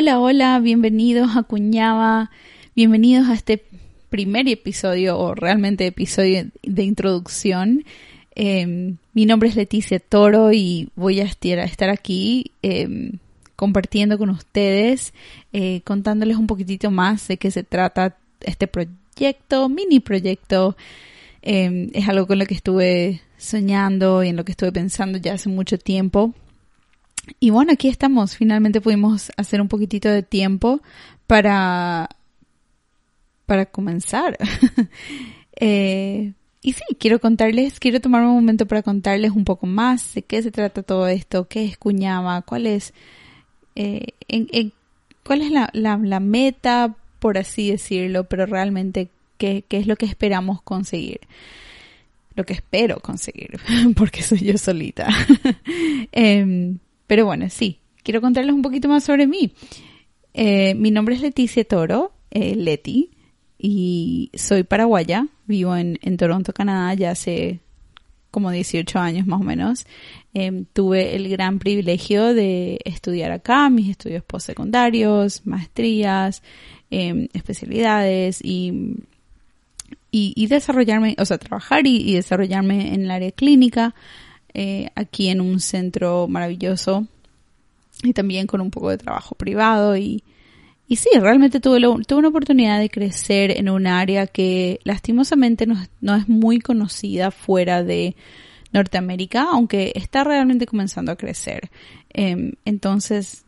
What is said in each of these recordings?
Hola, hola, bienvenidos a Cuñaba, bienvenidos a este primer episodio o realmente episodio de introducción. Em, mi nombre es Leticia Toro y voy a estar aquí em, compartiendo con ustedes, eh, contándoles un poquitito más de qué se trata este proyecto, mini proyecto. Em, es algo con lo que estuve soñando y en lo que estuve pensando ya hace mucho tiempo. Y bueno, aquí estamos. Finalmente pudimos hacer un poquitito de tiempo para, para comenzar. eh, y sí, quiero contarles, quiero tomarme un momento para contarles un poco más de qué se trata todo esto, qué es Cuñama, cuál es, eh, en, cuál es la, la, meta, por así decirlo, pero realmente qué, qué es lo que esperamos conseguir. Lo que espero conseguir, porque soy yo solita. eh, pero bueno, sí, quiero contarles un poquito más sobre mí. Eh, mi nombre es Leticia Toro, eh, Leti, y soy paraguaya. Vivo en, Toronto, Canadá, ya hace como 18 años más o menos. Em, tuve el gran privilegio de estudiar acá, mis estudios postsecundarios, maestrías, em, especialidades y, y, desarrollarme, o sea, trabajar y desarrollarme en el área clínica. Eh, aquí en un centro maravilloso y también con un poco de trabajo privado y, y sí, realmente tuve, tuve una oportunidad de crecer en un área que lastimosamente no, no, es muy conocida fuera de Norteamérica, aunque está realmente comenzando a crecer. Em, entonces,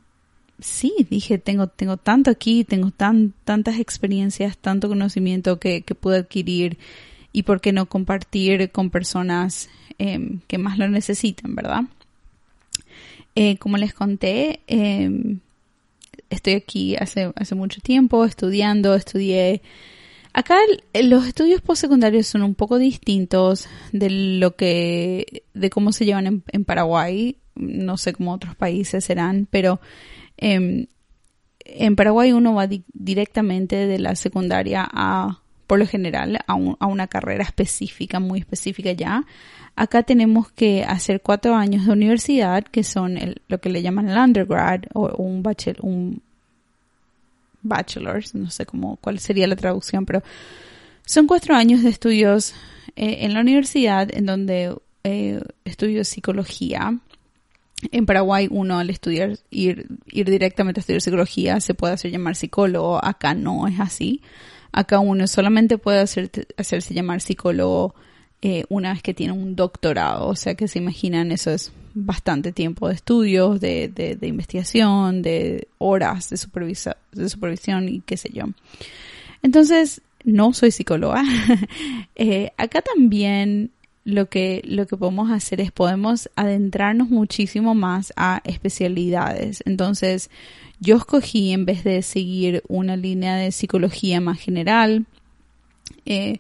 sí, dije, tengo, tengo tanto aquí, tengo tan, tantas experiencias, tanto conocimiento que, que pude adquirir y por qué no compartir con personas Em, que más lo necesitan, ¿verdad? Eh, como les conté, em, estoy aquí hace, hace mucho tiempo estudiando, estudié... Acá los estudios postsecundarios son un poco distintos de lo que, de cómo se llevan en, Paraguay. No sé cómo otros países serán, pero em, en Paraguay uno va directamente de la secundaria a, por lo general, a, a, una carrera específica, muy específica ya, Acá tenemos que hacer cuatro años de universidad, que son lo que le llaman el undergrad o un bachelor, un bachelor's, no sé cómo, cuál sería la traducción, pero son cuatro años de estudios eh, en la universidad en donde eh, estudio psicología. En Paraguay uno al estudiar, ir, ir directamente a estudiar psicología se puede hacer llamar psicólogo, acá no es así. Acá uno solamente puede hacer, hacerse llamar psicólogo eh, una vez que tiene un doctorado. O sea que se imaginan, eso es bastante tiempo de estudios, de, de, investigación, de horas de, supervisa, de supervisión y qué sé yo. Entonces, no soy psicóloga. Eh, acá también lo que, lo que podemos hacer es podemos adentrarnos muchísimo más a especialidades. Entonces, yo escogí en vez de seguir una línea de psicología más general, eh,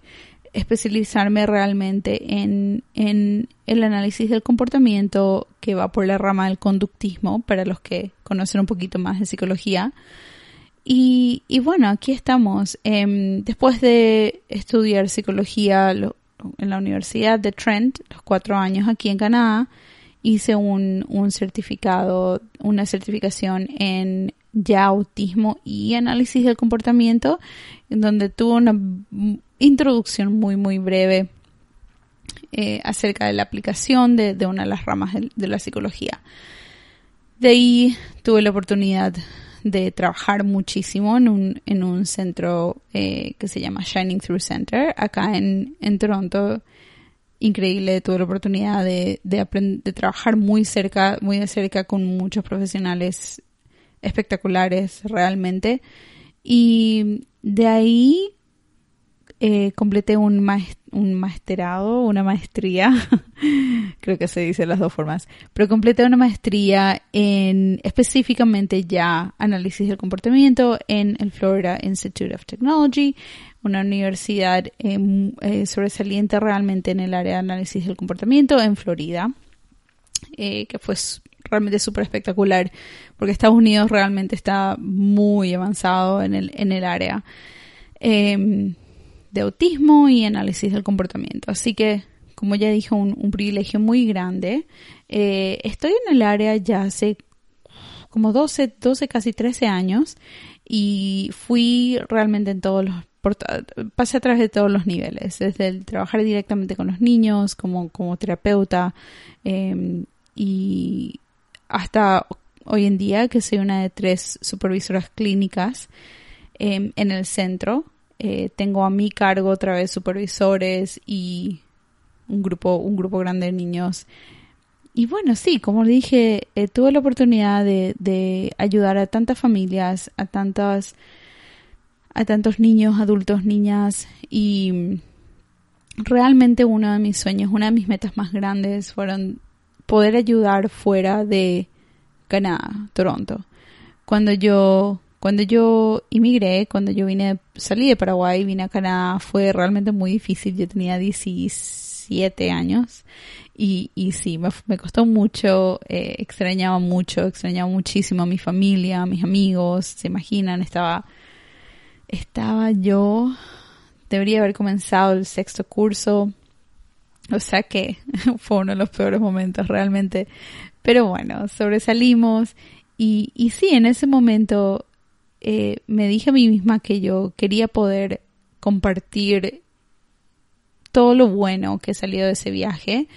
especializarme realmente en, en, el análisis del comportamiento que va por la rama del conductismo, para los que conocen un poquito más de psicología. Y, y bueno, aquí estamos. Em, después de estudiar psicología en la Universidad de Trent, los cuatro años aquí en Canadá, hice un, un certificado, una certificación en ya autismo y análisis del comportamiento, en donde tuve una introducción muy, muy breve eh, acerca de la aplicación de, una de las ramas de, la psicología. De ahí tuve la oportunidad de trabajar muchísimo en un, en un centro eh, que se llama Shining Through Center, acá en, en Toronto. Increíble, tuve la oportunidad de, de, de trabajar muy cerca, muy de cerca con muchos profesionales espectaculares realmente. Y de ahí eh, completé un, un maestrado, una maestría, creo que se dice las dos formas, pero completé una maestría en específicamente ya análisis del comportamiento en el Florida Institute of Technology, una universidad em, eh, sobresaliente realmente en el área de análisis del comportamiento en Florida, eh, que fue realmente súper espectacular porque Estados Unidos realmente está muy avanzado en el, en el área. Eh, de autismo y análisis del comportamiento. Así que, como ya dije, un, privilegio muy grande. Eh, estoy en el área ya hace como 12, 12, casi 13 años y fui realmente en todos los pasé a través de todos los niveles, desde el trabajar directamente con los niños, como, como terapeuta, em, y hasta hoy en día que soy una de tres supervisoras clínicas em, en el centro. Eh, tengo a mi cargo otra vez supervisores y un grupo, un grupo grande de niños. Y bueno, sí, como dije, eh, tuve la oportunidad de, de, ayudar a tantas familias, a tantas, a tantos niños, adultos, niñas y realmente uno de mis sueños, una de mis metas más grandes fueron poder ayudar fuera de Canadá, Toronto. Cuando yo cuando yo inmigré, cuando yo vine, salí de Paraguay, vine a Canadá, fue realmente muy difícil. Yo tenía 17 años y, y sí, me, costó mucho, eh, extrañaba mucho, extrañaba muchísimo a mi familia, a mis amigos, se imaginan, estaba, estaba yo, debería haber comenzado el sexto curso, o sea que fue uno de los peores momentos realmente. Pero bueno, sobresalimos y, y sí, en ese momento eh, me dije a mí misma que yo quería poder compartir todo lo bueno que salió de ese viaje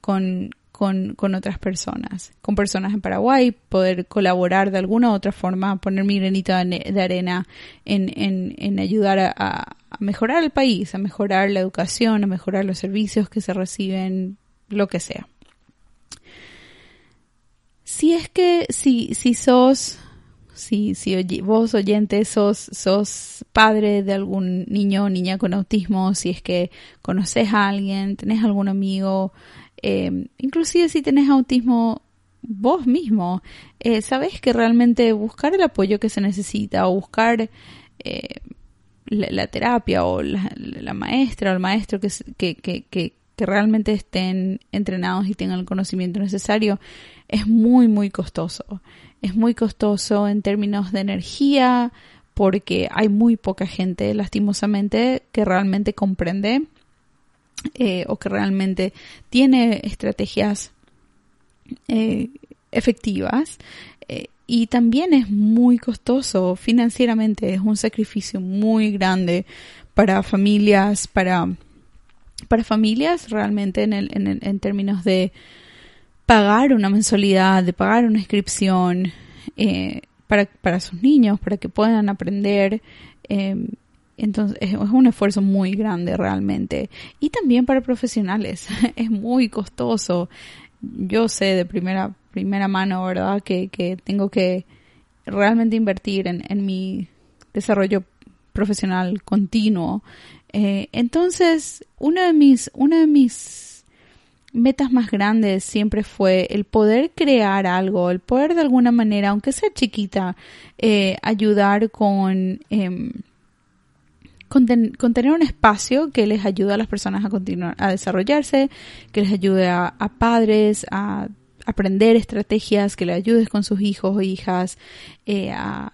con, con, con, otras personas, con personas en Paraguay, poder colaborar de alguna u otra forma, poner mi granito de arena en, en, en ayudar a, a, mejorar el país, a mejorar la educación, a mejorar los servicios que se reciben, lo que sea. Si es que si, si sos si, si vos oyente sos, sos padre de algún niño o niña con autismo, si es que conoces a alguien, tenés algún amigo, eh, inclusive si tenés autismo vos mismo, eh, sabes que realmente buscar el apoyo que se necesita o buscar eh, la, terapia o la, maestra o el maestro que, que, que, que realmente estén entrenados y tengan el conocimiento necesario es muy, muy costoso. Es muy costoso en términos de energía porque hay muy poca gente lastimosamente que realmente comprende eh, o que realmente tiene estrategias eh, efectivas eh, y también es muy costoso financieramente. Es un sacrificio muy grande para familias para para familias realmente en, en, en términos de pagar una mensualidad, de pagar una inscripción eh, para, para, sus niños, para que puedan aprender. Eh, entonces es un esfuerzo muy grande realmente. Y también para profesionales. es muy costoso. Yo sé de primera, primera mano, ¿verdad? Que, que tengo que realmente invertir en, en mi desarrollo profesional continuo. Eh, entonces, una de mis, una de mis metas más grandes siempre fue el poder crear algo, el poder de alguna manera, aunque sea chiquita, eh, ayudar con, eh, con, tener un espacio que les ayude a las personas a continuar a desarrollarse, que les ayude a, padres a aprender estrategias, que les ayudes con sus hijos o hijas, eh, a,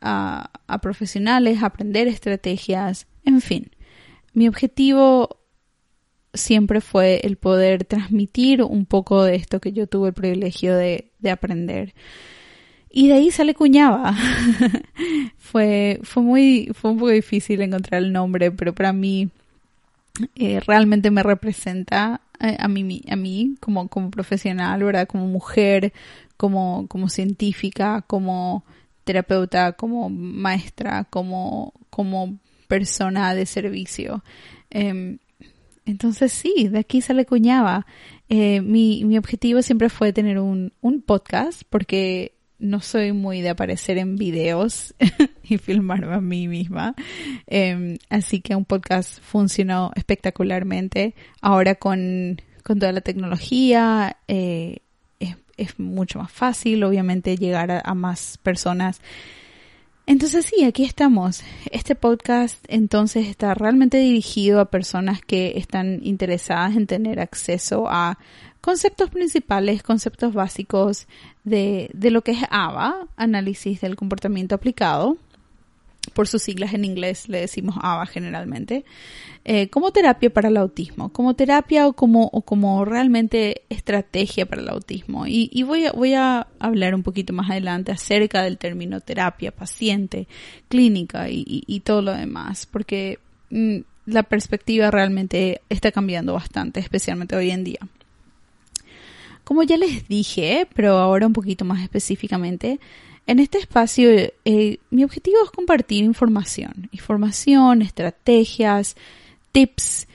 a, a profesionales a aprender estrategias, en fin. Mi objetivo siempre fue el poder transmitir un poco de esto que yo tuve el privilegio de, aprender. Y de ahí sale Cuñaba. fue, fue muy, fue un poco difícil encontrar el nombre, pero para mí eh, realmente me representa eh, a, mí, a mí como, como profesional, ¿verdad? Como mujer, como, como científica, como terapeuta, como maestra, como, como persona de servicio. Em, entonces sí, de aquí sale cuñaba. Eh, mi, mi objetivo siempre fue tener un, un podcast porque no soy muy de aparecer en videos y filmarme a mí misma. Em, así que un podcast funcionó espectacularmente. Ahora con, con toda la tecnología eh, es, mucho más fácil, obviamente, llegar a más personas entonces sí, aquí estamos. Este podcast entonces está realmente dirigido a personas que están interesadas en tener acceso a conceptos principales, conceptos básicos de, de lo que es ABA, análisis del comportamiento aplicado, por sus siglas en inglés le decimos ABA generalmente, eh, como terapia para el autismo, como terapia o como, o como realmente estrategia para el autismo. Y, voy, a, voy a hablar un poquito más adelante acerca del término terapia, paciente, clínica y, todo lo demás, porque mm, la perspectiva realmente está cambiando bastante, especialmente hoy en día. Como ya les dije, pero ahora un poquito más específicamente, en este espacio eh, mi objetivo es compartir información, información, estrategias, tips.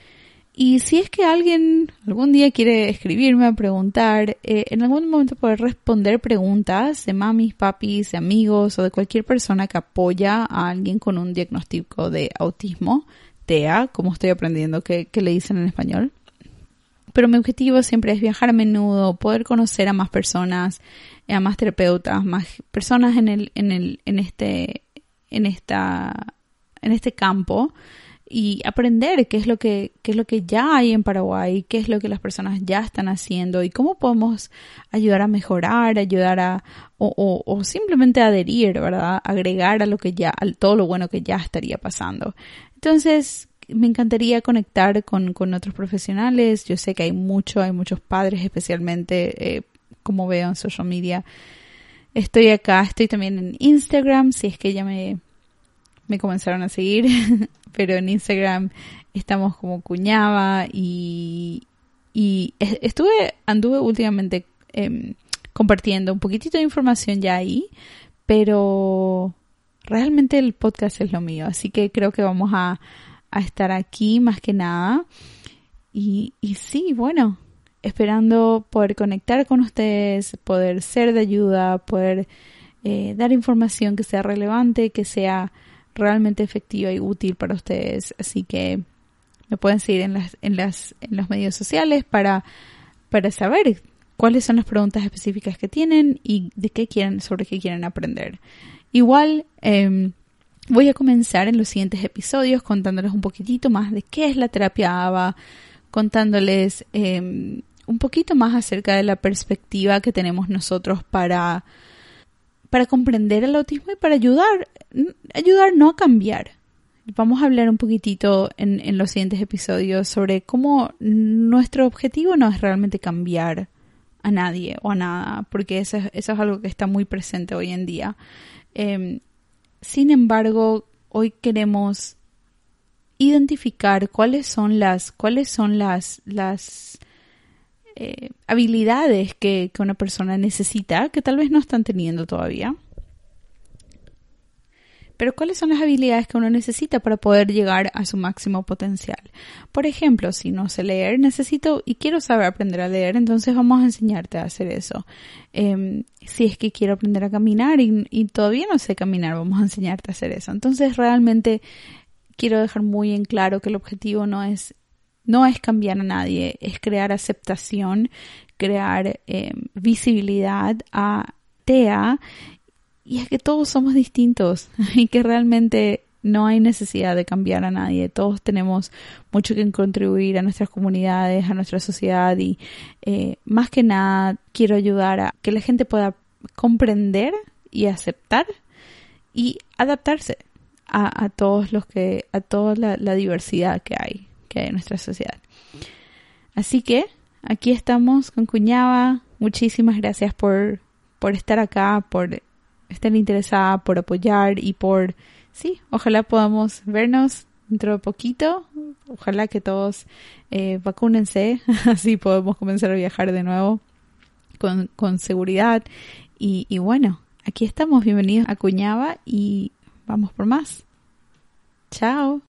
Y si es que alguien algún día quiere escribirme a preguntar, eh, en algún momento poder responder preguntas de mamis, papis, de amigos o de cualquier persona que apoya a alguien con un diagnóstico de autismo, TEA, como estoy aprendiendo que, que le dicen en español. Pero mi objetivo siempre es viajar a menudo, poder conocer a más personas, a más terapeutas, más personas en el, en el, en este, en esta, en este campo y aprender qué es lo que, qué es lo que ya hay en Paraguay, qué es lo que las personas ya están haciendo y cómo podemos ayudar a mejorar, ayudar a, o, o, simplemente adherir, ¿verdad? Agregar a lo que ya, a todo lo bueno que ya estaría pasando. Entonces, me encantaría conectar con, con otros profesionales. Yo sé que hay mucho, hay muchos padres, especialmente eh, como veo en social media. Estoy acá, estoy también en Instagram, si es que ya me, me comenzaron a seguir, pero en Instagram estamos como cuñaba y, y estuve, anduve últimamente em, compartiendo un poquitito de información ya ahí, pero realmente el podcast es lo mío, así que creo que vamos a, a estar aquí más que nada. Y, y sí, bueno, esperando poder conectar con ustedes, poder ser de ayuda, poder eh, dar información que sea relevante, que sea realmente efectiva y útil para ustedes. Así que me pueden seguir en las, en las, en los medios sociales para, para saber cuáles son las preguntas específicas que tienen y de qué quieren, sobre qué quieren aprender. Igual, em, voy a comenzar en los siguientes episodios contándoles un poquitito más de qué es la terapia ABA, contándoles em, un poquito más acerca de la perspectiva que tenemos nosotros para, para comprender el autismo y para ayudar, ayudar no a cambiar. Vamos a hablar un poquitito en, en los siguientes episodios sobre cómo nuestro objetivo no es realmente cambiar a nadie o a nada, porque eso es, eso es algo que está muy presente hoy en día. Em, sin embargo, hoy queremos identificar cuáles son las, cuáles son las, las eh, habilidades que, que una persona necesita que tal vez no están teniendo todavía. Pero ¿cuáles son las habilidades que uno necesita para poder llegar a su máximo potencial? Por ejemplo, si no sé leer, necesito y quiero saber aprender a leer, entonces vamos a enseñarte a hacer eso. Em, si es que quiero aprender a caminar y, y todavía no sé caminar, vamos a enseñarte a hacer eso. Entonces realmente quiero dejar muy en claro que el objetivo no es no es cambiar a nadie, es crear aceptación, crear em, visibilidad a TEA y es que todos somos distintos y que realmente no hay necesidad de cambiar a nadie. Todos tenemos mucho que contribuir a nuestras comunidades, a nuestra sociedad y eh, más que nada quiero ayudar a que la gente pueda comprender y aceptar y adaptarse a, todos los que, a toda la diversidad que hay que hay en nuestra sociedad. Así que aquí estamos con Cuñaba. Muchísimas gracias por, por estar acá, por estar interesada, por apoyar y por, sí, ojalá podamos vernos dentro de poquito. Ojalá que todos eh, vacúnense, así podemos comenzar a viajar de nuevo con, con seguridad. Y, y bueno, aquí estamos, bienvenidos a Cuñaba y vamos por más. Chao.